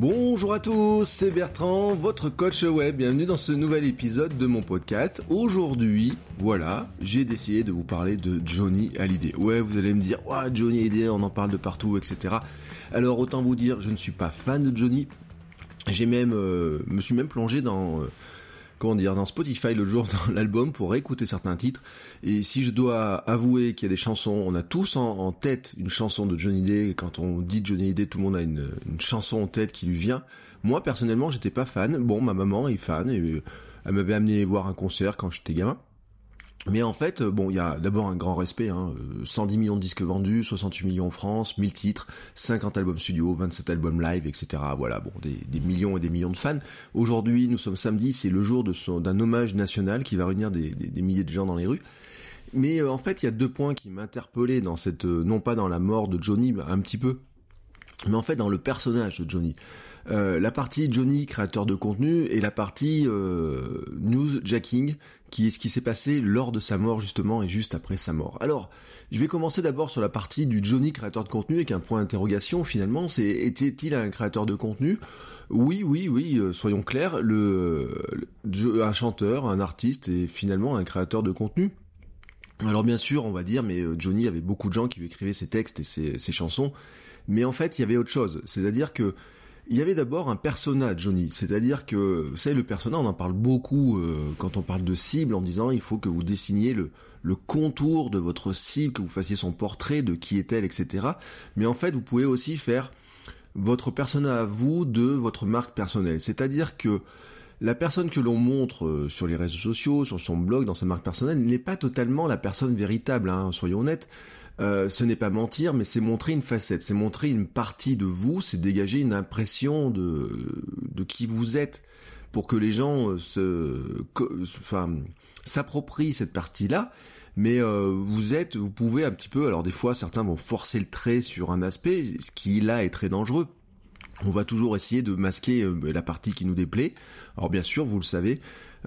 Bonjour à tous, c'est Bertrand, votre coach web. Bienvenue dans ce nouvel épisode de mon podcast. Aujourd'hui, voilà, j'ai décidé de vous parler de Johnny Hallyday. Ouais, vous allez me dire, ouais, Johnny Hallyday, on en parle de partout, etc. Alors autant vous dire, je ne suis pas fan de Johnny. J'ai même, euh, me suis même plongé dans... Euh, comment dire, dans Spotify le jour dans l'album pour écouter certains titres. Et si je dois avouer qu'il y a des chansons, on a tous en, tête une chanson de Johnny Day. Quand on dit Johnny Day, tout le monde a une, chanson en tête qui lui vient. Moi, personnellement, j'étais pas fan. Bon, ma maman est fan et euh, elle m'avait amené voir un concert quand j'étais gamin. Mais en fait, bon, il y a d'abord un grand respect, hein, 110 millions de disques vendus, 68 millions en France, 1000 titres, 50 albums studio, 27 albums live, etc. Voilà, bon, des, millions et des millions de fans. Aujourd'hui, nous sommes samedi, c'est le jour d'un hommage national qui va réunir des, milliers de gens dans les rues. Mais euh, en fait, il y a deux points qui m'interpellaient dans cette, euh, non pas dans la mort de Johnny, un petit peu, mais en fait dans le personnage de Johnny. Euh, la partie Johnny, créateur de contenu, et la partie euh, news jacking, qui est ce qui s'est passé lors de sa mort justement et juste après sa mort. Alors, je vais commencer d'abord sur la partie du Johnny, créateur de contenu, avec un point d'interrogation finalement, c'est était-il un créateur de contenu? Oui, oui, oui, euh, soyons clairs, le, un chanteur, un artiste et finalement un créateur de contenu. Alors bien sûr, on va dire, mais Johnny avait beaucoup de gens qui lui écrivaient ses textes et ses, ses chansons, mais en fait, il y avait autre chose. C'est-à-dire que il y avait d'abord un persona, Johnny. C'est-à-dire que, vous savez, le persona, on en parle beaucoup euh, quand on parle de cible, en disant il faut que vous dessiniez le, contour de votre cible, que vous fassiez son portrait de qui est-elle, etc. Mais en fait, vous pouvez aussi faire votre persona à vous de votre marque personnelle. C'est-à-dire que la personne que l'on montre euh, sur les réseaux sociaux, sur son blog, dans sa marque personnelle, n'est pas totalement la personne véritable, hein, soyons honnêtes. Euh, ce n'est pas mentir, mais c'est montrer une facette, c'est montrer une partie de vous, c'est dégager une impression de, de qui vous êtes, pour que les gens euh, se, enfin, s'approprient cette partie-là. Mais vous êtes, vous pouvez un petit peu, alors des fois certains vont forcer le trait sur un aspect, ce qui là est très dangereux on va toujours essayer de masquer euh, la partie qui nous déplaît. Alors bien sûr, vous le savez,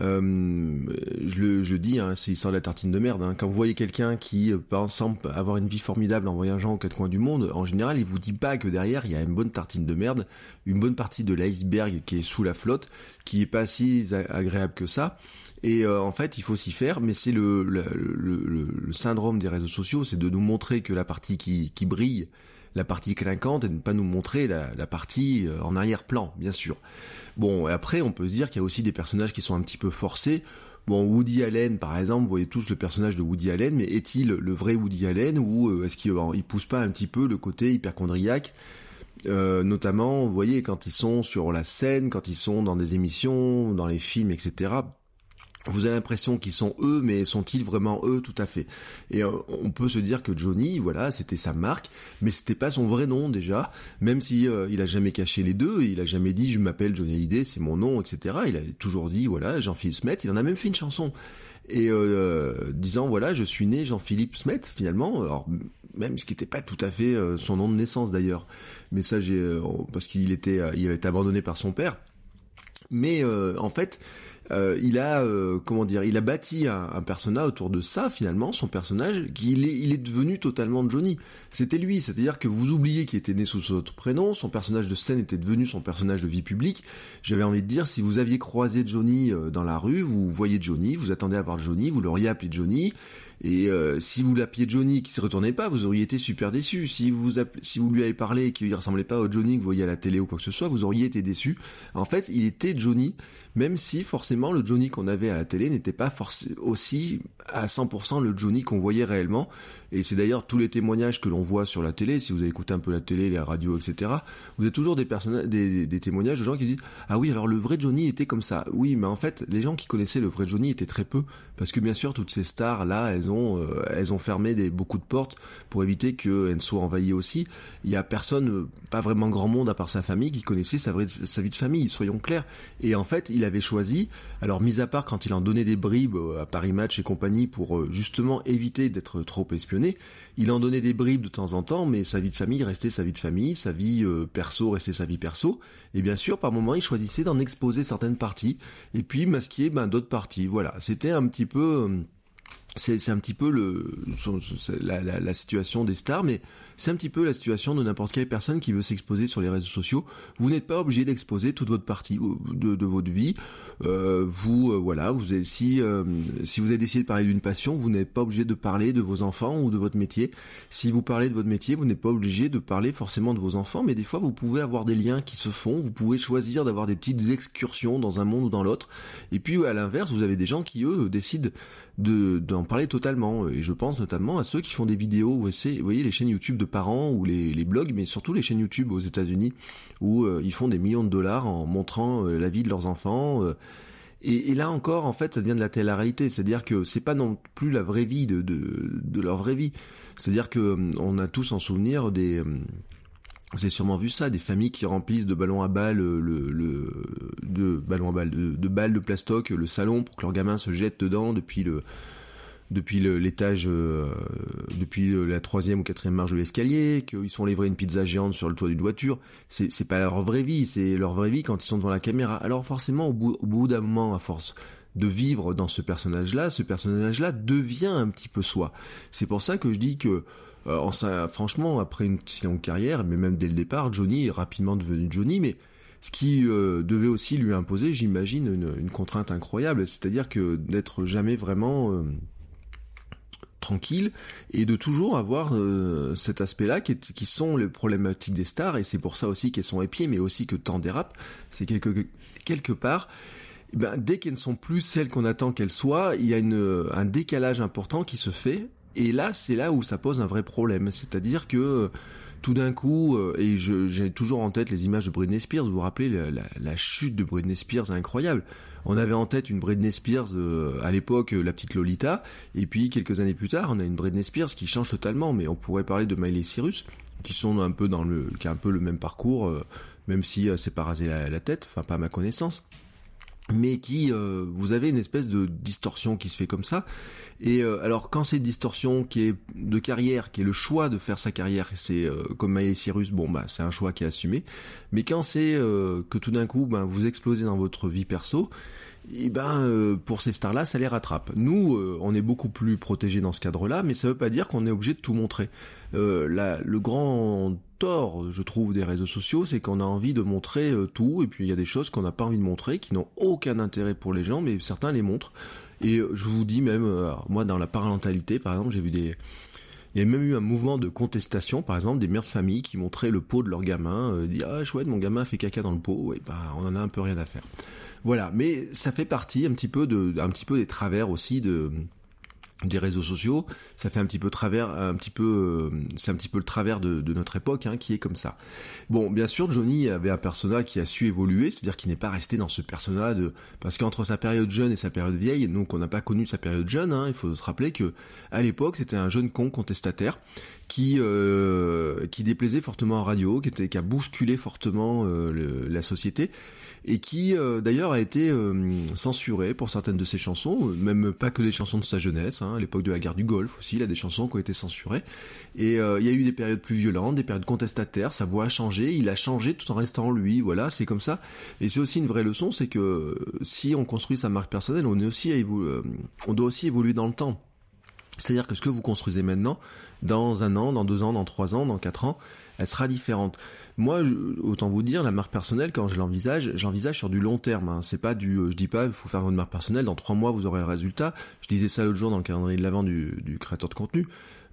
euh, je, le, je dis, hein, c'est l'histoire de la tartine de merde. Hein. Quand vous voyez quelqu'un qui euh, semble avoir une vie formidable en voyageant aux quatre coins du monde, en général, il vous dit pas que derrière il y a une bonne tartine de merde, une bonne partie de l'iceberg qui est sous la flotte, qui est pas si agréable que ça. Et en fait, il faut s'y faire, mais c'est le, syndrome des réseaux sociaux, c'est de nous montrer que la partie qui brille, la partie clinquante et de ne pas nous montrer la, partie euh, en arrière-plan, bien sûr. Bon, après, on peut se dire qu'il y a aussi des personnages qui sont un petit peu forcés. Bon, Woody Allen, par exemple, vous voyez tous le personnage de Woody Allen, mais est-il le vrai Woody Allen ou euh, est-ce qu'il il pousse pas un petit peu le côté hyperchondriaque euh, notamment, vous voyez, quand ils sont sur la scène, quand ils sont dans des émissions, dans les films, etc vous avez l'impression qu'ils sont eux, mais sont-ils vraiment eux tout à fait? Et euh, on peut se dire que Johnny, voilà, c'était sa marque, mais c'était pas son vrai nom déjà, même si euh, il a jamais caché les deux, il a jamais dit je m'appelle Johnny Hallyday, c'est mon nom, etc. Il a toujours dit voilà Jean-Philippe Smet, il en a même fait une chanson. Et euh, disant voilà je suis né Jean-Philippe Smet finalement, alors même ce qui n'était pas tout à fait son nom de naissance d'ailleurs, mais ça j'ai parce qu'il était il avait été abandonné par son père, mais en fait euh, il a euh, comment dire, il a bâti un, un, personnage autour de ça finalement, son personnage, qui il est, il est devenu totalement Johnny. C'était lui, c'est-à-dire que vous oubliez qu'il était né sous son autre prénom, son personnage de scène était devenu son personnage de vie publique. J'avais envie de dire, si vous aviez croisé Johnny euh, dans la rue, vous voyez Johnny, vous attendez à voir Johnny, vous l'auriez appelé Johnny, et euh, si vous l'appeliez Johnny qui se retournait pas, vous auriez été super déçu. Si vous lui avez parlé et qu'il ressemblait pas au Johnny que vous voyez à la télé ou quoi que ce soit, vous auriez été déçu. En fait, il était Johnny, même si forcément le Johnny qu'on avait à la télé n'était pas aussi à 100% le Johnny qu'on voyait réellement. Et c'est d'ailleurs tous les témoignages que l'on voit sur la télé, si vous avez écouté un peu la télé, les radios, etc. Vous avez toujours des, des, des témoignages de gens qui disent ah oui alors le vrai Johnny était comme ça. Oui mais en fait les gens qui connaissaient le vrai Johnny étaient très peu parce que bien sûr toutes ces stars là elles ont euh, elles ont fermé des, beaucoup de portes pour éviter qu'elles ne soient envahies aussi. Il y a personne, euh, pas vraiment grand monde à part sa famille, qui connaissait sa, vie de famille, soyons clairs. Et en fait, il avait choisi, alors mis à part quand il en donnait des bribes à Paris Match et compagnie pour justement éviter d'être trop espionné, il en donnait des bribes de temps en temps, mais sa vie de famille restait sa vie de famille, sa vie perso restait sa vie perso. Et bien sûr, par moment, il choisissait d'en exposer certaines parties et puis masquer ben, d'autres parties. Voilà, c'était un petit peu euh, c'est un petit peu le la, situation des stars, mais c'est un petit peu la situation de n'importe quelle personne qui veut s'exposer sur les réseaux sociaux. Vous n'êtes pas obligé d'exposer toute votre partie euh, de, de votre vie. Euh, vous euh, voilà, vous avez, si si vous avez décidé de parler d'une passion, vous n'êtes pas obligé de parler de vos enfants ou de votre métier. Si vous parlez de votre métier, vous n'êtes pas obligé de parler forcément de vos enfants, mais des fois vous pouvez avoir des liens qui se font. Vous pouvez choisir d'avoir des petites excursions dans un monde ou dans l'autre. Et puis à l'inverse, vous avez des gens qui eux décident de d'en parler totalement. Et je pense notamment à ceux qui font des vidéos, vous voyez les chaînes YouTube de parents ou les, blogs, mais surtout les chaînes YouTube aux États-Unis où euh, ils font des millions de dollars en montrant euh, la vie de leurs enfants. Euh. et, là encore, en fait, ça devient de la télé-réalité, c'est-à-dire que c'est pas non plus la vraie vie de, de, de leur vraie vie. C'est-à-dire que on a tous en souvenir des vous avez sûrement vu ça, des familles qui remplissent de ballons à balles le, le de ballons à balles de, balles de plastoc le salon pour que leurs gamins se jettent dedans depuis le depuis l'étage euh, depuis la troisième ou quatrième marche de l'escalier, qu'ils se font livrer une pizza géante sur le toit d'une voiture. C'est pas leur vraie vie, c'est leur vraie vie quand ils sont devant la caméra. Alors forcément, au bout d'un moment, à force de vivre dans ce personnage-là, ce personnage-là devient un petit peu soi. C'est pour ça que je dis que euh, franchement, après une si longue carrière, mais même dès le départ, Johnny est rapidement devenu Johnny, mais ce qui euh, devait aussi lui imposer, j'imagine, une, une, contrainte incroyable, c'est-à-dire que d'être jamais vraiment euh, tranquille et de toujours avoir euh, cet aspect-là qui, qui, sont les problématiques des stars et c'est pour ça aussi qu'elles sont épiées, mais aussi que tant dérapent, c'est quelque, quelque part. Ben, dès qu'elles ne sont plus celles qu'on attend qu'elles soient, il y a une, un décalage important qui se fait et là, c'est là où ça pose un vrai problème. C'est-à-dire que euh, tout d'un coup, euh, et j'ai toujours en tête les images de Britney Spears, vous vous rappelez la, chute de Britney Spears, incroyable. On avait en tête une Britney Spears euh, à l'époque, la petite Lolita, et puis quelques années plus tard, on a une Britney Spears qui change totalement, mais on pourrait parler de Miley Cyrus, qui sont un peu dans le, qui a un peu le même parcours, même si c'est pas rasé la, tête, enfin pas à ma connaissance mais qui euh, vous avez une espèce de distorsion qui se fait comme ça. Et euh, alors quand cette distorsion qui est de carrière qui est le choix de faire sa carrière c'est euh, comme Miley Cyrus bon bah c'est un choix qui est assumé. Mais quand c'est euh, que tout d'un coup ben vous explosez dans votre vie perso et ben euh, pour ces stars là ça les rattrape. Nous euh, on est beaucoup plus protégés dans ce cadre là mais ça veut pas dire qu'on est obligé de tout montrer. La, le grand tort, je trouve, des réseaux sociaux, c'est qu'on a envie de montrer euh, tout, et puis il y a des choses qu'on n'a pas envie de montrer, qui n'ont aucun intérêt pour les gens, mais certains les montrent. Et euh, je vous dis même, euh, moi dans la parentalité, par exemple, j'ai vu des... Il y a même eu un mouvement de contestation, par exemple, des mères de famille qui montraient le pot de leur gamin, euh, dire ah chouette, mon gamin fait caca dans le pot, et bah on en a un peu rien à faire. Voilà, mais ça fait partie un petit peu de, un petit peu des travers aussi de des réseaux sociaux, ça fait un petit peu travers, un petit peu, euh, c'est un petit peu le travers de, de notre époque hein, qui est comme ça. Bon, bien sûr, Johnny avait un personnage qui a su évoluer, c'est-à-dire qu'il n'est pas resté dans ce personnage de, parce qu'entre sa période jeune et sa période vieille, donc on n'a pas connu sa période jeune. Hein, il faut se rappeler que à l'époque, c'était un jeune con contestataire qui euh, qui déplaisait fortement en radio, qui était qui a bousculé fortement euh, la société et qui euh, d'ailleurs a été euh, censuré pour certaines de ses chansons, même pas que des chansons de sa jeunesse, hein, à l'époque de la guerre du Golfe aussi, il a des chansons qui ont été censurées, et euh, il y a eu des périodes plus violentes, des périodes contestataires, sa voix a changé, il a changé tout en restant lui, voilà, c'est comme ça, et c'est aussi une vraie leçon, c'est que si on construit sa marque personnelle, on, est aussi on doit aussi évoluer dans le temps. C'est-à-dire que ce que vous construisez maintenant, dans un an, dans deux ans, dans trois ans, dans quatre ans, elle sera différente. Moi, autant vous dire, la marque personnelle, quand je l'envisage, j'envisage sur du long terme. Hein. C'est pas du, euh, je dis pas, il faut faire votre marque personnelle, dans trois mois vous aurez le résultat. Je disais ça l'autre jour dans le calendrier de l'avant du, créateur de contenu.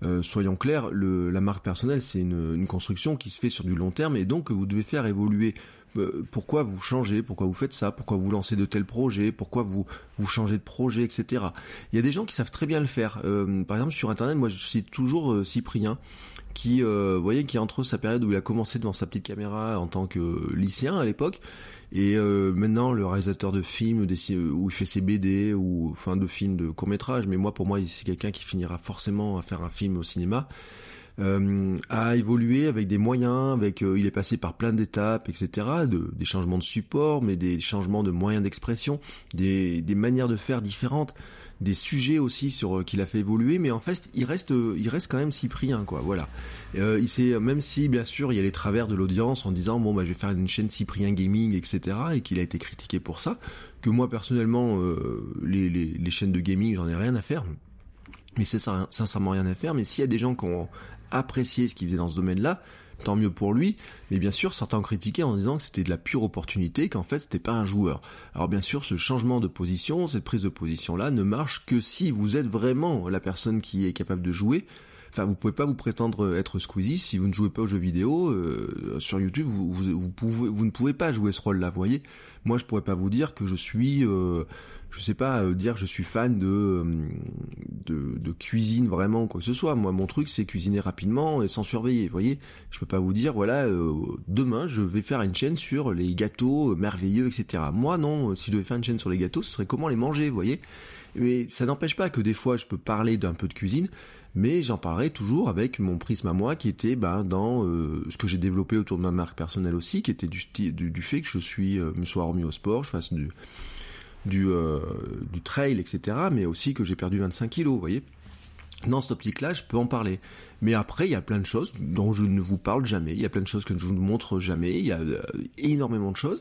Euh, soyons clairs, la marque personnelle, c'est une, une, construction qui se fait sur du long terme et donc vous devez faire évoluer. Euh, pourquoi vous changez? Pourquoi vous faites ça? Pourquoi vous lancez de tels projets? Pourquoi vous vous changez de projet, etc. Il y a des gens qui savent très bien le faire. Par exemple, sur Internet, moi, je cite toujours Cyprien qui, euh, vous voyez, qui entre sa période où il a commencé devant sa petite caméra en tant que lycéen à l'époque, et euh, maintenant le réalisateur de films où il fait ses BD ou enfin de films de court métrage. Mais moi, pour moi, c'est quelqu'un qui finira forcément à faire un film au cinéma. Euh, a évolué avec des moyens, avec il est passé par plein d'étapes, etc. De, des changements de support, mais des changements de moyens d'expression, des, des manières de faire différentes des sujets aussi sur euh, qu'il a fait évoluer, mais en fait il reste euh, il reste quand même Cyprien quoi. Voilà. Euh, il sait même si bien sûr il y a les travers de l'audience en disant bon bah je vais faire une chaîne Cyprien Gaming etc et qu'il a été critiqué pour ça. Que moi personnellement les, les, les chaînes de gaming j'en ai rien à faire. Mais c'est ça sincèrement rien à faire. Mais s'il y a des gens qui ont apprécié ce qu'il faisait dans ce domaine-là, tant mieux pour lui, mais bien sûr certains ont critiqué en disant que c'était de la pure opportunité, qu'en fait c'était pas un joueur. Alors bien sûr ce changement de position, cette prise de position là ne marche que si vous êtes vraiment la personne qui est capable de jouer, Enfin, vous pouvez pas vous prétendre être Squeezie si vous ne jouez pas aux jeux vidéo. Euh, sur YouTube, vous, vous, pouvez, vous ne pouvez pas jouer ce rôle-là. Vous voyez, moi, je pourrais pas vous dire que je suis, euh, je sais pas, euh, dire je suis fan de, euh, de, de cuisine vraiment quoi que ce soit. Moi, mon truc, c'est cuisiner rapidement et sans surveiller. Vous voyez, je peux pas vous dire, voilà, demain, je vais faire une chaîne sur les gâteaux merveilleux, etc. Moi, non. Si je devais faire une chaîne sur les gâteaux, ce serait comment les manger. Vous voyez. Mais ça n'empêche pas que des fois, je peux parler d'un peu de cuisine mais j'en parlerai toujours avec mon prisme à moi qui était ben, dans euh, ce que j'ai développé autour de ma marque personnelle aussi, qui était du, fait que je euh, me sois remis au sport, je fasse du euh, trail, etc. Mais aussi que j'ai perdu 25 kilos, vous voyez. Dans cette optique-là, je peux en parler. Mais après, il y a plein de choses dont je ne vous parle jamais. Il y a plein de choses que je ne vous montre jamais. Il y a énormément de choses.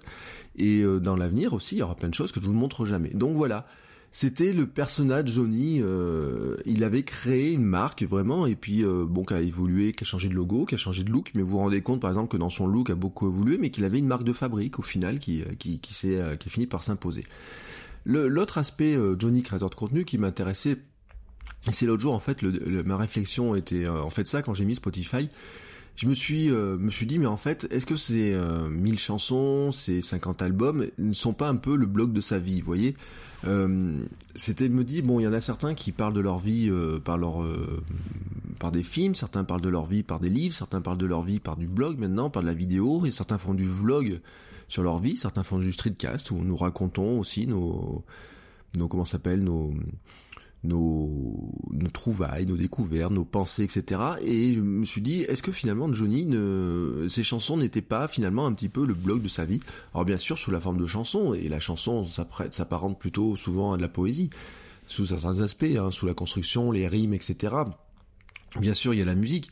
Et dans l'avenir aussi, il y aura plein de choses que je ne vous montre jamais. Donc voilà c'était le personnage Johnny. Euh, il avait créé une marque vraiment, et puis euh, bon, qui a évolué, qui a changé de logo, qui a changé de look. Mais vous vous rendez compte, par exemple, que dans son look a beaucoup évolué, mais qu'il avait une marque de fabrique au final qui euh, qui qui s'est qui a fini par s'imposer. L'autre aspect Johnny créateur de contenu qui m'intéressait, c'est l'autre jour en fait, le, ma réflexion était en fait ça quand j'ai mis Spotify je me suis euh, me suis dit mais en fait est-ce que ces euh, 1000 chansons, ces 50 albums ne sont pas un peu le blog de sa vie, vous voyez? Euh, C'était me dire bon il y en a certains qui parlent de leur vie euh, par leur par des films, certains parlent de leur vie par des livres, certains parlent de leur vie par du blog maintenant, par de la vidéo et certains font du vlog sur leur vie, certains font du streetcast où nous racontons aussi nos nos comment s'appelle nos nos, nos trouvailles, nos découvertes, nos pensées, etc. Et je me suis dit, est-ce que finalement Johnny, ne, ces chansons n'étaient pas finalement un petit peu le blog de sa vie? Alors bien sûr sous la forme de chansons, et la chanson s'apparente plutôt souvent à de la poésie, sous certains aspects, hein, sous la construction, les rimes, etc. Bien sûr, il y a la musique,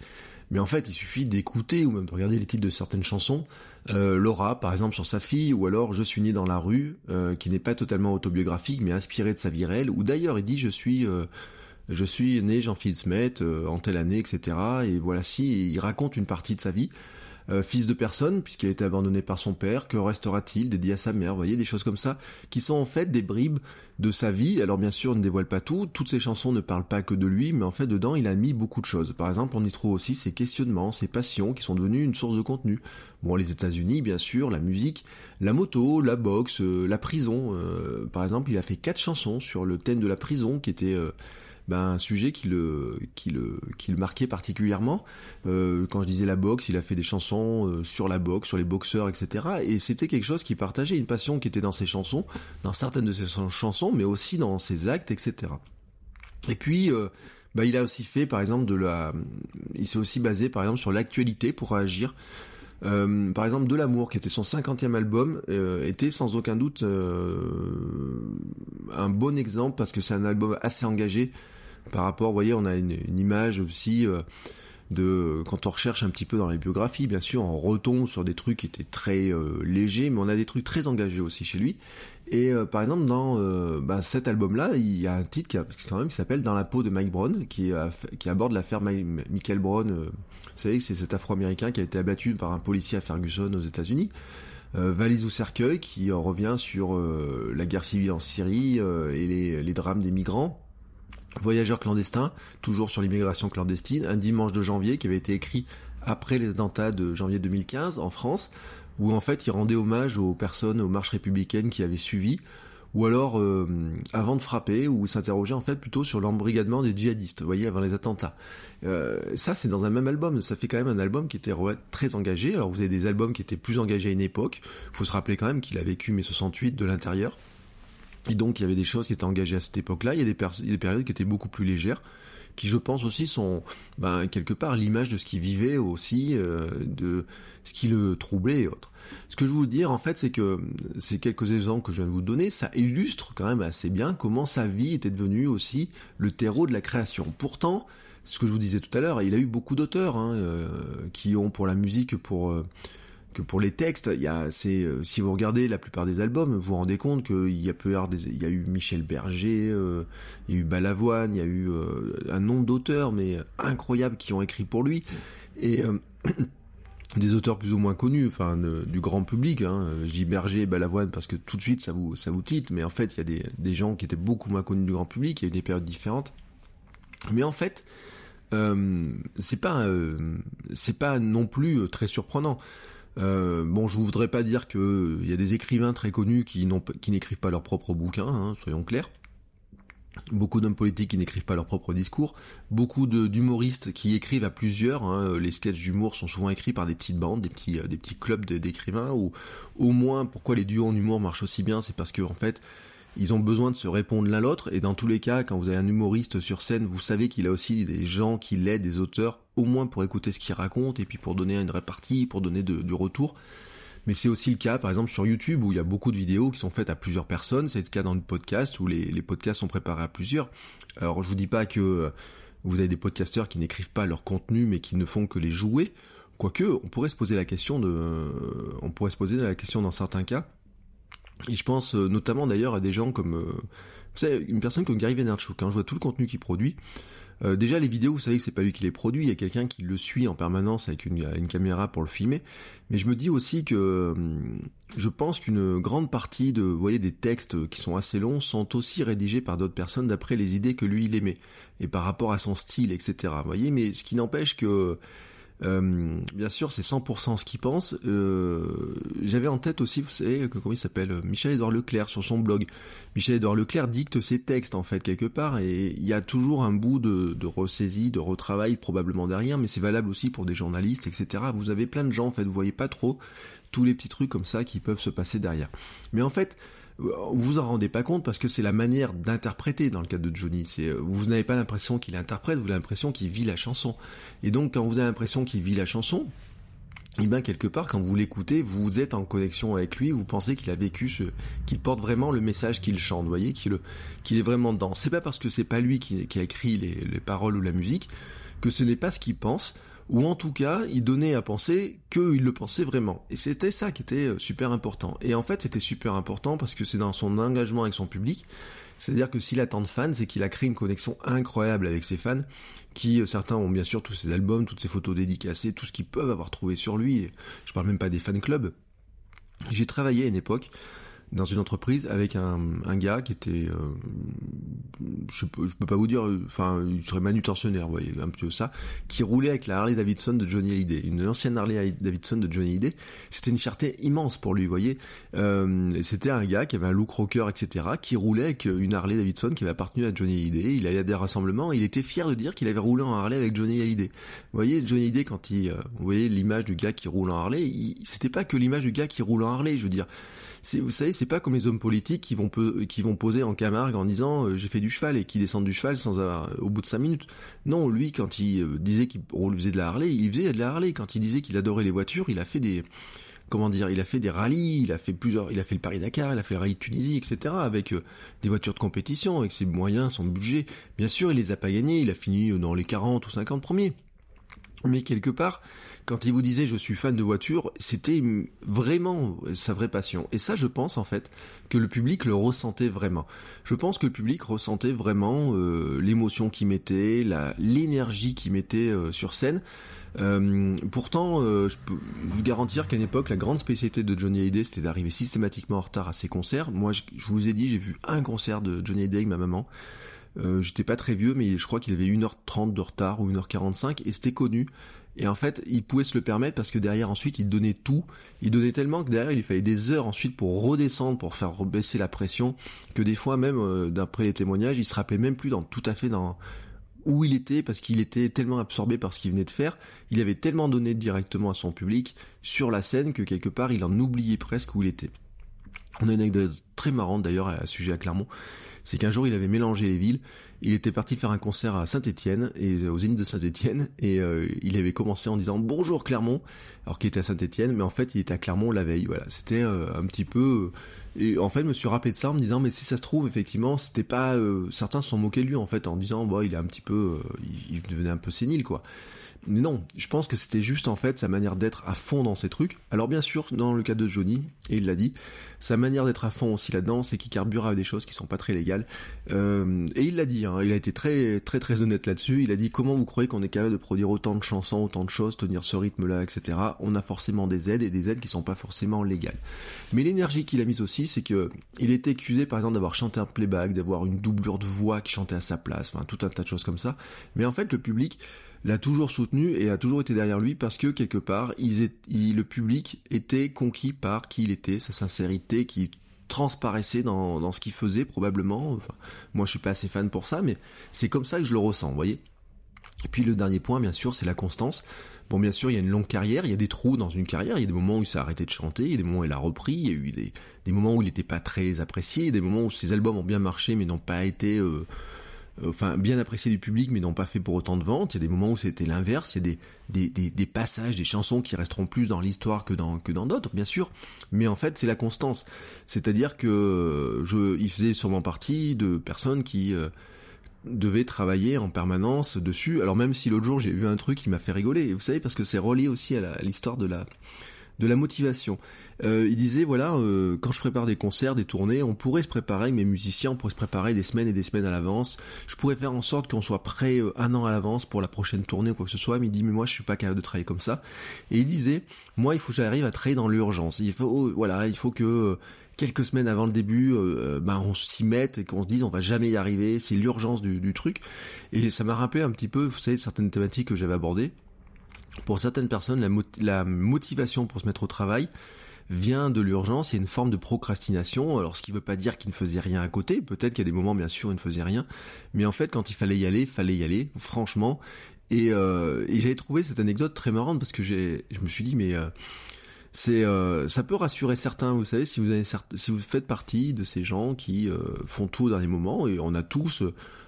mais en fait, il suffit d'écouter ou même de regarder les titres de certaines chansons. Euh, Laura, par exemple, sur sa fille, ou alors Je suis né dans la rue, euh, qui n'est pas totalement autobiographique, mais inspiré de sa vie réelle. Ou d'ailleurs, il dit Je suis euh, je suis né Jean-Philippe Smet en telle année, etc. Et voilà, si il raconte une partie de sa vie. Euh, fils de personne, puisqu'il a été abandonné par son père, que restera-t-il dédié à sa mère, vous voyez, des choses comme ça, qui sont en fait des bribes de sa vie. Alors bien sûr, on ne dévoile pas tout, toutes ces chansons ne parlent pas que de lui, mais en fait dedans, il a mis beaucoup de choses. Par exemple, on y trouve aussi ses questionnements, ses passions, qui sont devenus une source de contenu. Bon, les États-Unis, bien sûr, la musique, la moto, la boxe, euh, la prison. Euh, par exemple, il a fait quatre chansons sur le thème de la prison, qui était ben, un sujet qui le, qui le, qui le marquait particulièrement. Euh, quand je disais la boxe, il a fait des chansons euh, sur la boxe, sur les boxeurs, etc. Et c'était quelque chose qui partageait une passion qui était dans ses chansons, dans certaines de ses chansons, mais aussi dans ses actes, etc. Et puis, euh, ben, il a aussi fait, par exemple, de la, il s'est aussi basé, par exemple, sur l'actualité pour réagir. Euh, par exemple, De l'amour, qui était son cinquantième album, euh, était sans aucun doute euh, un bon exemple parce que c'est un album assez engagé par rapport, vous voyez, on a une, image aussi euh, de quand on recherche un petit peu dans les biographies, bien sûr, on retombe sur des trucs qui étaient très euh, légers, mais on a des trucs très engagés aussi chez lui. Et euh, par exemple, dans bah, cet album-là, il y a un titre qui, s'appelle Dans la peau de Mike Brown, qui, aborde l'affaire Michael Brown. vous savez que c'est cet Afro-Américain qui a été abattu par un policier à Ferguson aux États-Unis. Valise ou cercueil, qui revient sur la guerre civile en Syrie et les drames des migrants. Voyageurs clandestins, toujours sur l'immigration clandestine, un dimanche de janvier qui avait été écrit après les attentats de janvier 2015 en France, où en fait il rendait hommage aux personnes, aux marches républicaines qui avaient suivi, ou alors euh, avant de frapper, ou s'interroger en fait plutôt sur l'embrigadement des djihadistes, vous voyez, avant les attentats. Euh, ça, c'est dans un même album, ça fait quand même un album qui était très engagé. Alors vous avez des albums qui étaient plus engagés à une époque, faut se rappeler quand même qu'il a vécu mai 68 de l'intérieur, et donc il y avait des choses qui étaient engagées à cette époque-là, il y a des, des périodes qui étaient beaucoup plus légères qui je pense aussi sont ben, quelque part l'image de ce qu'il vivait aussi, euh, de ce qui le troublait et autres. Ce que je veux dire en fait, c'est que ces quelques exemples que je viens de vous donner, ça illustre quand même assez bien comment sa vie était devenue aussi le terreau de la création. Pourtant, ce que je vous disais tout à l'heure, il a eu beaucoup d'auteurs hein, euh, qui ont pour la musique, pour euh, que pour les textes, c'est, euh, si vous regardez la plupart des albums, vous vous rendez compte qu'il y a il y a eu Michel Berger, euh, il y a eu Balavoine, il y a eu euh, un nombre d'auteurs, mais incroyables qui ont écrit pour lui, et des auteurs plus ou moins connus, enfin du grand public. Hein, Berger Balavoine parce que tout de suite ça vous ça vous titre, mais en fait il y a des, des gens qui étaient beaucoup moins connus du grand public, il y a eu des périodes différentes. Mais en fait, c'est pas c'est pas non plus très surprenant. Euh, bon, je voudrais pas dire qu'il euh, y a des écrivains très connus qui n'écrivent pas leurs propres bouquins, hein, soyons clairs. Beaucoup d'hommes politiques qui n'écrivent pas leurs propres discours, beaucoup d'humoristes qui écrivent à plusieurs. Hein. Les sketchs d'humour sont souvent écrits par des petites bandes, des petits, euh, des petits clubs d'écrivains. Ou au moins, pourquoi les duos en humour marchent aussi bien, c'est parce que en fait, ils ont besoin de se répondre l'un l'autre, et dans tous les cas, quand vous avez un humoriste sur scène, vous savez qu'il a aussi des gens qui l'aident, des auteurs, au moins pour écouter ce qu'il raconte, et puis pour donner une répartie, pour donner du retour. Mais c'est aussi le cas, par exemple, sur YouTube, où il y a beaucoup de vidéos qui sont faites à plusieurs personnes, c'est le cas dans le podcast, où les, podcasts sont préparés à plusieurs. Alors je vous dis pas que euh, vous avez des podcasteurs qui n'écrivent pas leur contenu, mais qui ne font que les jouer. Quoique, on pourrait se poser la question de, euh, on pourrait se poser la question dans certains cas, et je pense euh, notamment d'ailleurs à des gens comme, vous savez, une personne comme Gary Vaynerchuk. Quand je vois tout le contenu qu'il produit, euh, déjà les vidéos, vous savez que c'est pas lui qui les produit, il y a quelqu'un qui le suit en permanence avec une, caméra pour le filmer. Mais je me dis aussi que je pense qu'une grande partie de, voyez, des textes qui sont assez longs sont aussi rédigés par d'autres personnes d'après les idées que lui il aimait et par rapport à son style, etc. Vous voyez, mais ce qui n'empêche que euh, bien sûr, c'est 100% ce qu'il pense. Euh, J'avais en tête aussi, vous savez, comment il s'appelle Michel-Édouard Leclerc sur son blog. Michel-Édouard Leclerc dicte ses textes, en fait, quelque part, et il y a toujours un bout de, de ressaisie, de retravail probablement derrière, mais c'est valable aussi pour des journalistes, etc. Vous avez plein de gens, en fait, vous voyez pas trop tous les petits trucs comme ça qui peuvent se passer derrière. Mais en fait, vous en rendez pas compte parce que c'est la manière d'interpréter dans le cas de Johnny. C'est euh, vous n'avez pas l'impression qu'il interprète, vous avez l'impression qu'il vit la chanson. Et donc quand vous avez l'impression qu'il vit la chanson, et eh bien quelque part quand vous l'écoutez, vous êtes en connexion avec lui, vous pensez qu'il a vécu ce, qu'il porte vraiment le message qu'il chante, vous voyez, qu'il est vraiment dedans. C'est pas parce que c'est pas lui qui, a écrit les paroles ou la musique que ce n'est pas ce qu'il pense ou en tout cas, il donnait à penser qu'il le pensait vraiment. Et c'était ça qui était euh, super important. Et en fait, c'était super important parce que c'est dans son engagement avec son public. C'est-à-dire que s'il a tant de fans, c'est qu'il a créé une connexion incroyable avec ses fans, qui euh, certains ont bien sûr tous ses albums, toutes ses photos dédicacées, tout ce qu'ils peuvent avoir trouvé sur lui. Je parle même pas des fan clubs. J'ai travaillé à une époque dans une entreprise avec un, un gars qui était, euh, je, peux, je peux pas vous dire, euh, enfin, il serait manutentionnaire, vous voyez, un peu ça, qui roulait avec la Harley Davidson de Johnny Hallyday, une ancienne Harley Davidson de Johnny Hallyday. C'était une fierté immense pour lui, vous voyez. Euh, c'était un gars qui avait un look rocker, etc., qui roulait avec une Harley Davidson qui avait appartenu à Johnny Hallyday. Il allait à des rassemblements, il était fier de dire qu'il avait roulé en Harley avec Johnny Hallyday. Vous voyez, Johnny Hallyday, quand il, vous voyez l'image du gars qui roule en Harley, c'était pas que l'image du gars qui roule en Harley, je veux dire vous savez, c'est pas comme les hommes politiques qui vont, poser en Camargue en disant euh, j'ai fait du cheval et qui descendent du cheval sans avoir, au bout de cinq minutes. Non, lui, quand il euh, disait qu'il faisait de la Harley, il faisait de la Harley. Quand il disait qu'il adorait les voitures, il a fait des, comment dire, il a fait des rallyes, il a fait plusieurs, il a fait le Paris Dakar, il a fait le rallye de Tunisie, etc. avec euh, des voitures de compétition, avec ses moyens, son budget. Bien sûr, il les a pas gagnés, il a fini dans les 40 ou 50 premiers. Mais quelque part, quand il vous disait je suis fan de voitures, c'était vraiment sa vraie passion. Et ça, je pense en fait que le public le ressentait vraiment. Je pense que le public ressentait vraiment euh, l'émotion qu'il mettait, l'énergie qu'il mettait euh, sur scène. Euh, pourtant, je peux vous garantir qu'à une époque, la grande spécialité de Johnny Hallyday, c'était d'arriver systématiquement en retard à ses concerts. Moi, je, vous ai dit, j'ai vu un concert de Johnny Hallyday avec ma maman. J'étais pas très vieux, mais je crois qu'il avait 1h30 de retard ou 1h45, et c'était connu. Et en fait, il pouvait se le permettre parce que derrière, ensuite, il donnait tout. Il donnait tellement que derrière, il lui fallait des heures ensuite pour redescendre, pour faire baisser la pression, que des fois, même, euh, d'après les témoignages, il se rappelait même plus dans, tout à fait dans, où il était parce qu'il était tellement absorbé par ce qu'il venait de faire, il avait tellement donné directement à son public sur la scène que quelque part il en oubliait presque où il était. On a une anecdote très marrante d'ailleurs à sujet à Clermont c'est qu'un jour il avait mélangé les villes. Il était parti faire un concert à Saint-Étienne et aux Zénith de Saint-Étienne et euh, il avait commencé en disant bonjour Clermont, alors qu'il était à Saint-Étienne, mais en fait il était à Clermont la veille. Voilà, c'était euh, un petit peu. Euh, et en fait, je me suis rappelé de ça en me disant mais si ça se trouve effectivement c'était pas. certains se sont moqués de lui en fait en disant bon il est un petit peu, il devenait un peu sénile quoi. Mais non, je pense que c'était juste en fait sa manière d'être à fond dans ces trucs. Alors bien sûr, dans le cas de Johnny, et il l'a dit, sa manière d'être à fond aussi là-dedans, c'est qu'il carbure avec des choses qui sont pas très légales. Euh, et il l'a dit, hein, il a été très très très honnête là-dessus. Il a dit comment vous croyez qu'on est capable de produire autant de chansons, autant de choses, tenir ce rythme-là, etc. On a forcément des aides et des aides qui sont pas forcément légales. Mais l'énergie qu'il a mise aussi, c'est que il était accusé par exemple d'avoir chanté un playback, d'avoir une doublure de voix qui chantait à sa place, enfin tout un tas de choses comme ça. Mais en fait, le public l'a toujours soutenu et a toujours été derrière lui parce que quelque part, le public était conquis par qui il était, sa sincérité qui transparaissait dans, ce qu'il faisait probablement. Moi, je suis pas assez fan pour ça, mais c'est comme ça que je le ressens, vous voyez. Et puis le dernier point, bien sûr, c'est la constance. Bon, bien sûr, il y a une longue carrière, il y a des trous dans une carrière, il y a des moments où il s'est arrêté de chanter, il y a des moments où il a repris, il y a eu des, moments où il n'était pas très apprécié, des moments où ses albums ont bien marché mais n'ont pas été euh, enfin bien apprécié du public mais n'ont pas fait pour autant de ventes. Il y a des moments où c'était l'inverse. Il y a des, des, des, passages, des chansons qui resteront plus dans l'histoire que dans que dans d'autres, bien sûr. Mais en fait, c'est la constance. C'est-à-dire que je, il faisait sûrement partie de personnes qui euh, devaient travailler en permanence dessus. Alors même si l'autre jour j'ai vu un truc qui m'a fait rigoler, vous savez, parce que c'est relié aussi à l'histoire de la de la motivation. Euh, il disait voilà, euh, quand je prépare des concerts, des tournées, on pourrait se préparer mes musiciens, on pourrait se préparer des semaines et des semaines à l'avance. Je pourrais faire en sorte qu'on soit prêt euh, un an à l'avance pour la prochaine tournée ou quoi que ce soit. Mais il dit mais moi je suis pas capable de travailler comme ça. Et il disait moi il faut que j'arrive à travailler dans l'urgence. Il faut voilà, il faut que quelques semaines avant le début, ben on s'y mette et qu'on se dise on va jamais y arriver. C'est l'urgence du, du truc. Et ça m'a rappelé un petit peu, vous savez, certaines thématiques que j'avais abordées pour certaines personnes, la, motivation pour se mettre au travail vient de l'urgence, a une forme de procrastination, alors ce qui ne veut pas dire qu'il ne faisait rien à côté, peut-être qu'il y a des moments bien sûr il ne faisait rien, mais en fait quand il fallait y aller, il fallait y aller, franchement, et, euh, j'avais trouvé cette anecdote très marrante parce que j'ai, je me suis dit mais euh, c'est euh, ça peut rassurer certains, vous savez, si vous avez si vous faites partie de ces gens qui font tout au dernier moment, et on a tous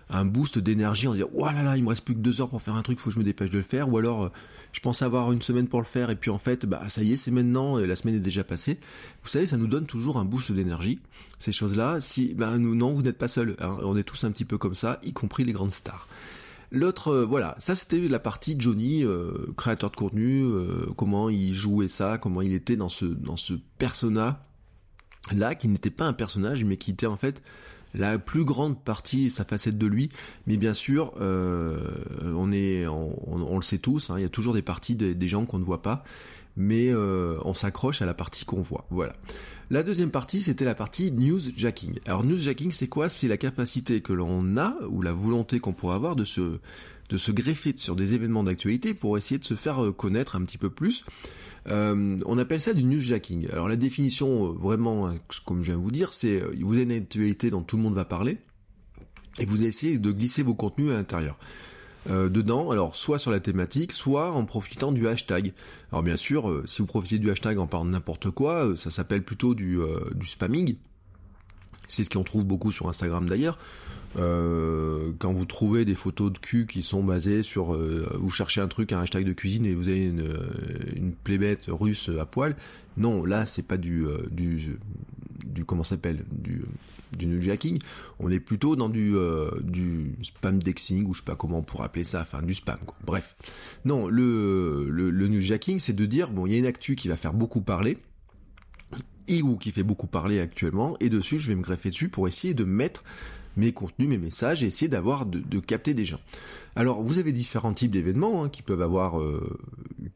un boost d'énergie en disant oh là là il me reste plus que deux heures pour faire un truc faut que je me dépêche de le faire. Ou alors euh, je pense avoir une semaine pour le faire et puis en fait bah ça y est c'est maintenant et la semaine est déjà passée. Vous savez ça nous donne toujours un boost d'énergie ces choses là si bah nous non vous n'êtes pas seul hein. on est tous un petit peu comme ça y compris les grandes stars. L'autre, euh, voilà, ça c'était la partie Johnny, euh, créateur de contenu, comment il jouait ça, comment il était dans ce dans ce persona là qui n'était pas un personnage mais qui était en fait la plus grande partie sa facette de lui, mais bien sûr, euh, on est, on, le sait tous, hein, il y a toujours des parties des gens qu'on ne voit pas, mais euh, on s'accroche à la partie qu'on voit. Voilà. La deuxième partie, c'était la partie newsjacking. Alors newsjacking, c'est quoi? C'est la capacité que l'on a ou la volonté qu'on pourrait avoir de se de se greffer sur des événements d'actualité pour essayer de se faire euh, connaître un petit peu plus. Euh, on appelle ça du newsjacking. Alors la définition, euh, vraiment, comme je viens de vous dire, c'est vous avez une actualité dont tout le monde va parler, et vous essayez de glisser vos contenus à l'intérieur. dedans, alors soit sur la thématique, soit en profitant du hashtag. Alors bien sûr, si vous profitez du hashtag en parlant de n'importe quoi, ça s'appelle plutôt du spamming. C'est ce qu'on trouve beaucoup sur Instagram d'ailleurs. Euh, quand vous trouvez des photos de cul qui sont basées sur euh, vous cherchez un truc un hashtag de cuisine et vous avez une, euh, une plébette russe à poil non là c'est pas du du du comment s'appelle du du newsjacking on est plutôt dans du du spam dexing ou je sais pas comment on pourrait appeler ça enfin du spam quoi. Bref. Non le le, le c'est de dire bon il y a une actu qui va faire beaucoup parler et ou qui fait beaucoup parler actuellement et dessus je vais me greffer dessus pour essayer de mettre mes contenus, mes messages et essayer d'avoir de, capter des gens. Alors vous avez différents types d'événements hein, qui peuvent avoir, euh,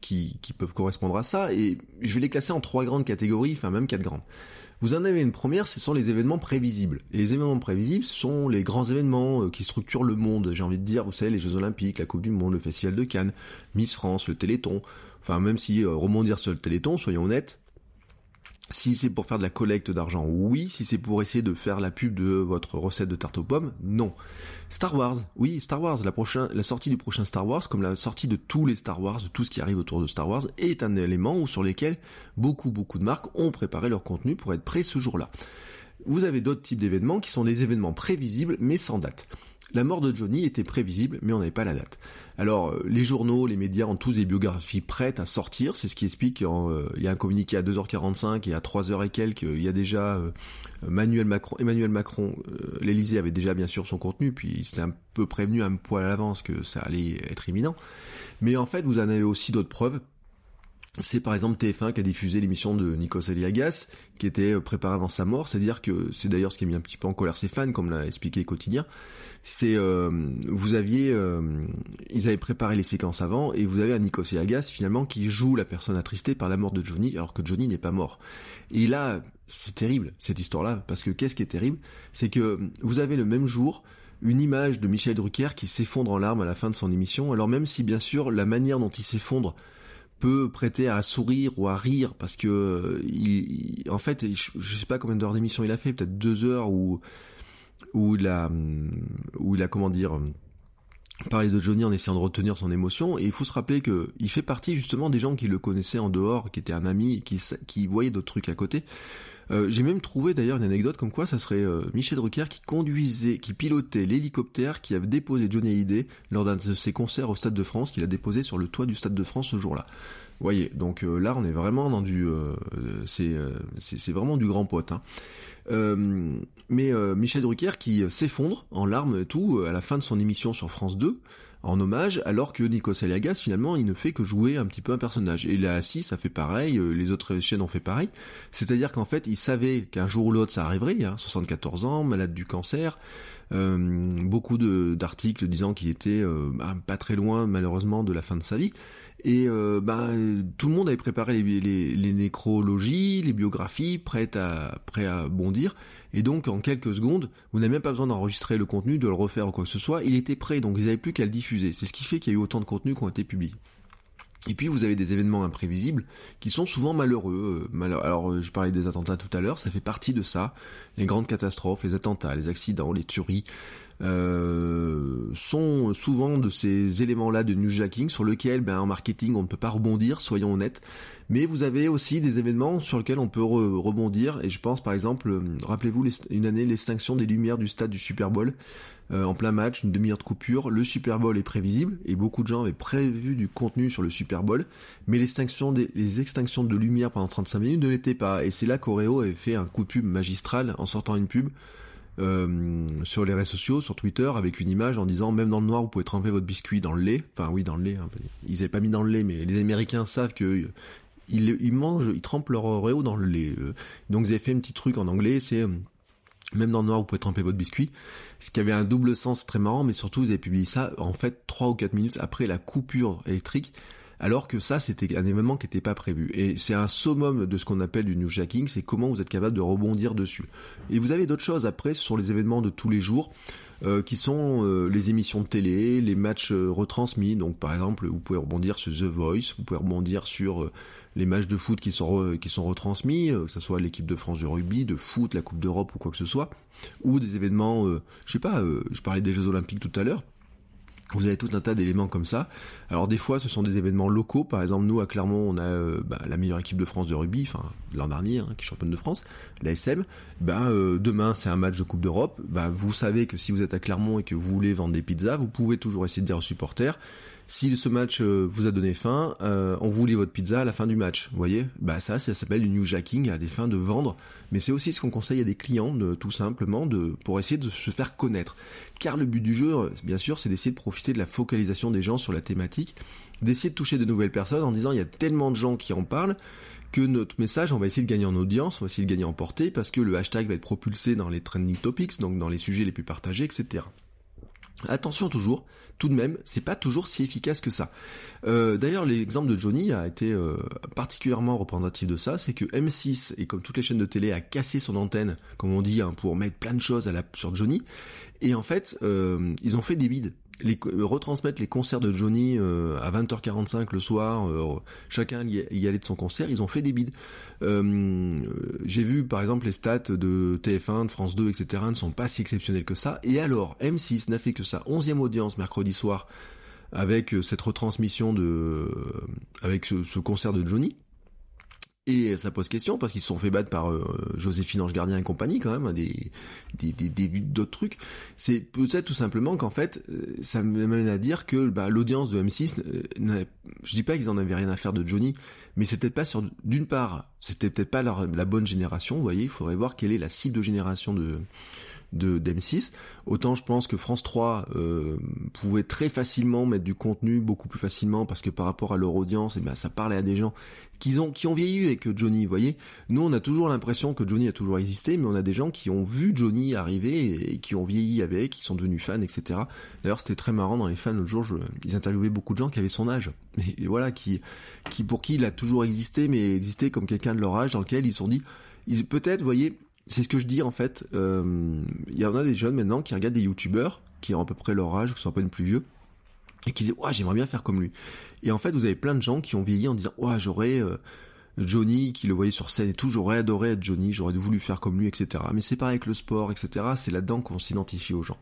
qui, peuvent correspondre à ça et je vais les classer en trois grandes catégories, enfin même quatre grandes. Vous en avez une première, ce sont les événements prévisibles. Et les événements prévisibles, ce sont les grands événements euh, qui structurent le monde. J'ai envie de dire, vous savez, les Jeux Olympiques, la Coupe du Monde, le Festival de Cannes, Miss France, le Téléthon. Enfin, même si euh, rebondir sur le Téléthon, soyons honnêtes, si c'est pour faire de la collecte d'argent, oui. Si c'est pour essayer de faire la pub de votre recette de tarte aux pommes, non. Star Wars, oui, Star Wars, la, prochaine, la sortie du prochain Star Wars, comme la sortie de tous les Star Wars, de tout ce qui arrive autour de Star Wars, est un élément sur lesquels beaucoup, beaucoup de marques ont préparé leur contenu pour être prêts ce jour-là. Vous avez d'autres types d'événements qui sont des événements prévisibles mais sans date. La mort de Johnny était prévisible, mais on n'avait pas la date. Alors, euh, les journaux, les médias ont tous des biographies prêtes à sortir, c'est ce qui explique qu'il euh, y a un communiqué à 2h45 et à 3h et quelques, il y a déjà euh, Emmanuel Macron, Emmanuel Macron, l'Elysée avait déjà bien sûr son contenu, puis il s'était un peu prévenu un poil à l'avance que ça allait être imminent. Mais en fait, vous en avez aussi d'autres preuves c'est par exemple TF1 qui a diffusé l'émission de Nikos Aliagas, qui était préparée avant sa mort, c'est-à-dire que c'est d'ailleurs ce qui a mis un petit peu en colère ses fans, comme l'a expliqué Quotidien, c'est euh, vous aviez euh, ils avaient préparé les séquences avant et vous avez un Nikos Aliagas finalement qui joue la personne attristée par la mort de Johnny alors que Johnny n'est pas mort. Et là, c'est terrible cette histoire-là parce que qu'est-ce qui est terrible, c'est que vous avez le même jour une image de Michel Drucker qui s'effondre en larmes à la fin de son émission, alors même si bien sûr la manière dont il s'effondre peut prêter à sourire ou à rire parce que euh, il, en fait je, sais pas combien d'heures d'émission il a fait peut-être deux heures ou où il a où il a comment dire parlé de Johnny en essayant de retenir son émotion et il faut se rappeler que il fait partie justement des gens qui le connaissaient en dehors qui étaient un ami qui qui voyaient d'autres trucs à côté euh, j'ai même trouvé d'ailleurs une anecdote comme quoi ça serait euh, Michel Drucker qui conduisait, qui pilotait l'hélicoptère qui avait déposé Johnny Hallyday lors d'un de ses concerts au Stade de France, qu'il a déposé sur le toit du Stade de France ce jour-là. Voyez, donc euh, là on est vraiment dans du, c'est c'est vraiment du grand pote. Hein. mais Michel Drucker qui s'effondre en larmes et tout à la fin de son émission sur France 2 en hommage, alors que Nikos Aliagas, finalement, il ne fait que jouer un petit peu un personnage. Et là, si, ça fait pareil, euh, les autres chaînes ont fait pareil. C'est-à-dire qu'en fait, il savait qu'un jour ou l'autre, ça arriverait, hein, 74 ans, malade du cancer, euh, beaucoup d'articles disant qu'il était euh, bah, pas très loin, malheureusement, de la fin de sa vie. Et euh, bah, tout le monde avait préparé les, nécrologies, les biographies, prêtes à, prêts à bondir. Et donc, en quelques secondes, vous n'avez même pas besoin d'enregistrer le contenu, de le refaire ou quoi que ce soit. Il était prêt, donc ils n'avaient plus qu'à le diffuser. C'est ce qui fait qu'il y a eu autant de contenus qui ont été publiés. Et puis vous avez des événements imprévisibles qui sont souvent malheureux. Euh, alors euh, je parlais des attentats tout à l'heure, ça fait partie de ça. Les grandes catastrophes, les attentats, les accidents, les tueries, euh, sont souvent de ces éléments-là de newsjacking sur lequel, ben, en marketing, on ne peut pas rebondir, soyons honnêtes. Mais vous avez aussi des événements sur lesquels on peut rebondir. Et je pense, par exemple, euh, rappelez-vous une année l'extinction des lumières du stade du Super Bowl euh, en plein match, une demi-heure de coupure. Le Super Bowl est prévisible et beaucoup de gens avaient prévu du contenu sur le Super Bowl, mais l'extinction des les extinctions de lumière pendant 35 minutes ne l'étaient pas. Et c'est là qu'Oreo avait fait un coup de pub magistral en sortant une pub euh, sur les réseaux sociaux, sur Twitter, avec une image en disant même dans le noir vous pouvez tremper votre biscuit dans le lait. Enfin oui dans le lait. Ils avaient pas mis dans le lait, mais les Américains savent que ils, mangent, ils trempent leur Oreo dans le lait. Donc ils avaient fait un petit truc en anglais, c'est euh, même dans le noir vous pouvez tremper votre biscuit. Ce qui avait un double sens très marrant, mais surtout vous avez publié ça en fait 3 ou 4 minutes après la coupure électrique alors que ça c'était un événement qui n'était pas prévu. Et c'est un summum de ce qu'on appelle du newsjacking, c'est comment vous êtes capable de rebondir dessus. Et vous avez d'autres choses après, ce sont les événements de tous les jours, euh, qui sont euh, les émissions de télé, les matchs euh, retransmis, donc par exemple vous pouvez rebondir sur The Voice, vous pouvez rebondir sur les matchs de foot qui sont, qui sont retransmis, que ce soit l'équipe de France de rugby, de foot, la Coupe d'Europe ou quoi que ce soit, ou des événements, je sais pas, je parlais des Jeux Olympiques tout à l'heure, vous avez tout un tas d'éléments comme ça. Alors des fois, ce sont des événements locaux. Par exemple, nous à Clermont, on a euh, bah, la meilleure équipe de France de rugby, enfin l'an dernier, hein, qui est championne de France, l'ASM. Ben euh, demain, c'est un match de Coupe d'Europe. Ben, vous savez que si vous êtes à Clermont et que vous voulez vendre des pizzas, vous pouvez toujours essayer de dire aux supporters si ce match euh, vous a donné faim, euh, on vous lit votre pizza à la fin du match. Vous voyez? Bah ça, ça s'appelle du newsjacking à des fins de vendre. Mais c'est aussi ce qu'on conseille à des clients, de, tout simplement, de, pour essayer de se faire connaître. Car le but du jeu, euh, bien sûr, c'est d'essayer de profiter de la focalisation des gens sur la thématique, d'essayer de toucher de nouvelles personnes en disant il y a tellement de gens qui en parlent que notre message, on va essayer de gagner en audience, on va essayer de gagner en portée, parce que le hashtag va être propulsé dans les trending topics, donc dans les sujets les plus partagés, etc. Attention toujours, tout de même, c'est pas toujours si efficace que ça. Euh, d'ailleurs, l'exemple de Johnny a été euh, particulièrement représentatif de ça, c'est que M6, et comme toutes les chaînes de télé, a cassé son antenne, comme on dit, hein, pour mettre plein de choses à la, sur Johnny, et en fait, euh, ils ont fait des bides les, retransmettre les concerts de Johnny euh, à 20h45 le soir, euh, chacun y, allait de son concert, ils ont fait des bides. Euh, j'ai vu par exemple les stats de TF1, de France 2, etc. ne sont pas si exceptionnels que ça. Et alors, M6 n'a fait que ça, 11e audience mercredi soir, avec cette retransmission de, avec ce concert de Johnny. Et ça pose question parce qu'ils se sont fait battre par euh, Joséphine Ange Gardien et compagnie quand même, hein, des des des, d'autres trucs. C'est peut-être tout simplement qu'en fait, euh, ça m'amène à dire que bah, l'audience de M6, euh, je dis pas qu'ils en avaient rien à faire de Johnny, mais c'était pas sur d'une part, c'était peut-être pas la bonne génération. Vous voyez, il faudrait voir quelle est la cible de génération de de d'M6. Autant je pense que France 3 euh, pouvait très facilement mettre du contenu beaucoup plus facilement parce que par rapport à leur audience, et eh ben ça parlait à des gens qui ont qui ont vieilli avec Johnny. Vous voyez, nous on a toujours l'impression que Johnny a toujours existé, mais on a des gens qui ont vu Johnny arriver et, qui ont vieilli avec, qui sont devenus fans, etc. D'ailleurs c'était très marrant dans les fans l'autre jour, je, ils interviewaient beaucoup de gens qui avaient son âge, et, voilà qui qui pour qui il a toujours existé, mais existé comme quelqu'un de leur âge dans lequel ils se sont dit peut-être, vous voyez, c'est ce que je dis en fait. Euh, il y en a des jeunes maintenant qui regardent des youtubeurs qui ont à peu près leur âge, qui sont un peu plus vieux, et qui disent ouais j'aimerais bien faire comme lui. Et en fait vous avez plein de gens qui ont vieilli en disant ouais j'aurais euh, Johnny qui le voyait sur scène et tout, j'aurais adoré être Johnny, j'aurais voulu faire comme lui, etc. Mais c'est pareil avec le sport, etc. C'est là-dedans qu'on s'identifie aux gens.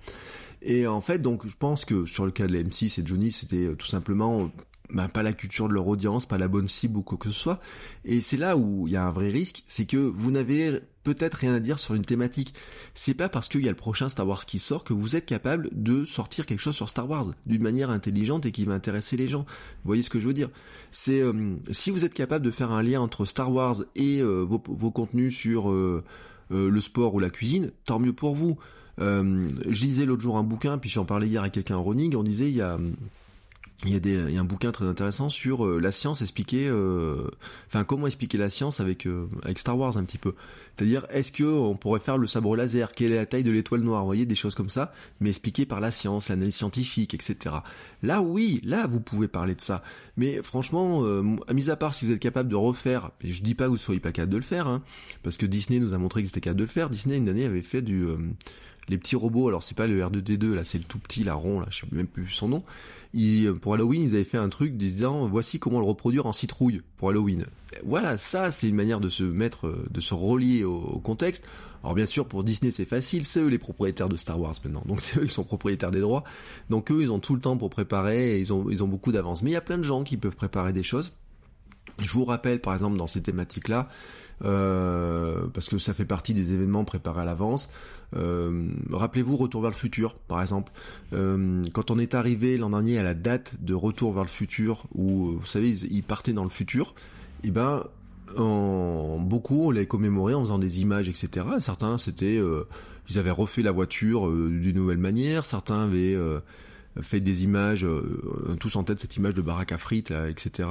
Et en fait donc je pense que sur le cas de la M6 et Johnny c'était euh, tout simplement ben, pas la culture de leur audience, pas la bonne cible ou quoi que ce soit. Et c'est là où il y a un vrai risque, c'est que vous n'avez peut-être rien à dire sur une thématique. C'est pas parce qu'il y a le prochain Star Wars qui sort que vous êtes capable de sortir quelque chose sur Star Wars d'une manière intelligente et qui va intéresser les gens. Vous voyez ce que je veux dire? C'est euh, si vous êtes capable de faire un lien entre Star Wars et euh, vos, contenus sur euh, le sport ou la cuisine, tant mieux pour vous. je lisais l'autre jour un bouquin, puis j'en parlais hier à quelqu'un en running, on disait il y a il y, a des, il y a un bouquin très intéressant sur euh, la science expliquée, euh, enfin comment expliquer la science avec euh, avec Star Wars un petit peu. C'est-à-dire est-ce que on pourrait faire le sabre laser, quelle est la taille de l'étoile noire, vous voyez des choses comme ça, mais expliquées par la science, l'analyse scientifique, etc. Là oui, là vous pouvez parler de ça. Mais franchement, à mis à part si vous êtes capable de refaire, et je dis pas que vous soyez pas capable de le faire, hein, parce que Disney nous a montré que c'était capable de le faire. Disney une année avait fait du les petits robots, alors c'est pas le R2D2 là, c'est le tout petit, la rond là, je sais même plus son nom. pour Halloween, ils avaient fait un truc disant voici comment le reproduire en citrouille pour Halloween. Voilà, ça c'est une manière de se mettre, de se relier au, contexte. Alors bien sûr pour Disney c'est facile, c'est eux les propriétaires de Star Wars maintenant, donc c'est eux qui sont propriétaires des droits. Donc eux ils ont tout le temps pour préparer, ils ont ils ont beaucoup d'avance. Mais il y a plein de gens qui peuvent préparer des choses. Je vous rappelle par exemple dans ces thématiques là, euh, parce que ça fait partie des événements préparés à l'avance. Euh, rappelez-vous Retour vers le futur, par exemple. Euh, quand on est arrivé l'an dernier à la date de Retour vers le futur, où vous savez ils, partaient dans le futur, et eh ben en, beaucoup on l'a commémoré en faisant des images, etc. Certains c'était, ils avaient refait la voiture d'une nouvelle manière, certains avaient fait des images, tous en tête cette image de baraque à frites, etc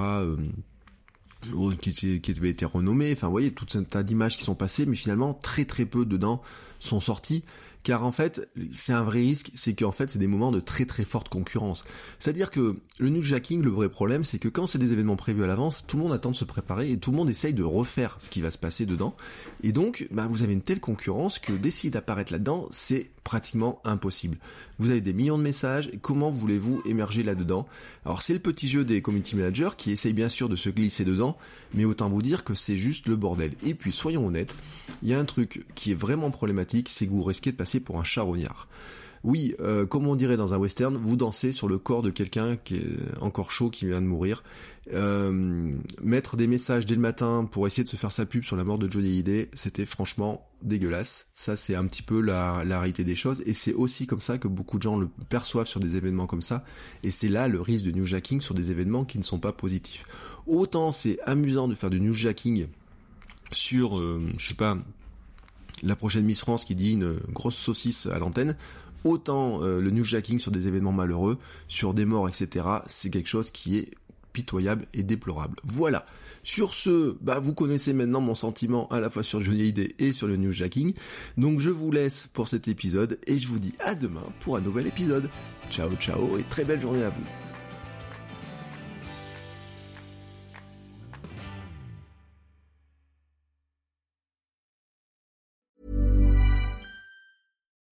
qui, qui avait été renommé, enfin vous voyez, tout un tas d'images qui sont passées, mais finalement très très peu dedans sont sortis car en fait, c'est un vrai risque, c'est qu'en fait, c'est des moments de très très forte concurrence. C'est-à-dire que le newsjacking, le vrai problème, c'est que quand c'est des événements prévus à l'avance, tout le monde attend de se préparer et tout le monde essaye de refaire ce qui va se passer dedans. Et donc, bah, vous avez une telle concurrence que d'essayer d'apparaître là-dedans, c'est pratiquement impossible. Vous avez des millions de messages, comment voulez-vous émerger là-dedans? Alors c'est le petit jeu des community managers qui essayent bien sûr de se glisser dedans, mais autant vous dire que c'est juste le bordel. Et puis soyons honnêtes, il y a un truc qui est vraiment problématique, c'est que vous risquez de passer pour un charognard. Oui, euh, comme on dirait dans un western, vous dansez sur le corps de quelqu'un qui est encore chaud, qui vient de mourir. Euh, mettre des messages dès le matin pour essayer de se faire sa pub sur la mort de Johnny Hallyday, c'était franchement dégueulasse. Ça, c'est un petit peu la, la réalité des choses. Et c'est aussi comme ça que beaucoup de gens le perçoivent sur des événements comme ça. Et c'est là le risque de newsjacking sur des événements qui ne sont pas positifs. Autant c'est amusant de faire du newsjacking sur, euh, je sais pas, la prochaine Miss France qui dit une grosse saucisse à l'antenne, autant euh, le newsjacking sur des événements malheureux, sur des morts, etc., c'est quelque chose qui est pitoyable et déplorable. Voilà. Sur ce, bah vous connaissez maintenant mon sentiment à la fois sur Johnny Hallyday et sur le newsjacking. Donc je vous laisse pour cet épisode et je vous dis à demain pour un nouvel épisode. Ciao ciao et très belle journée à vous.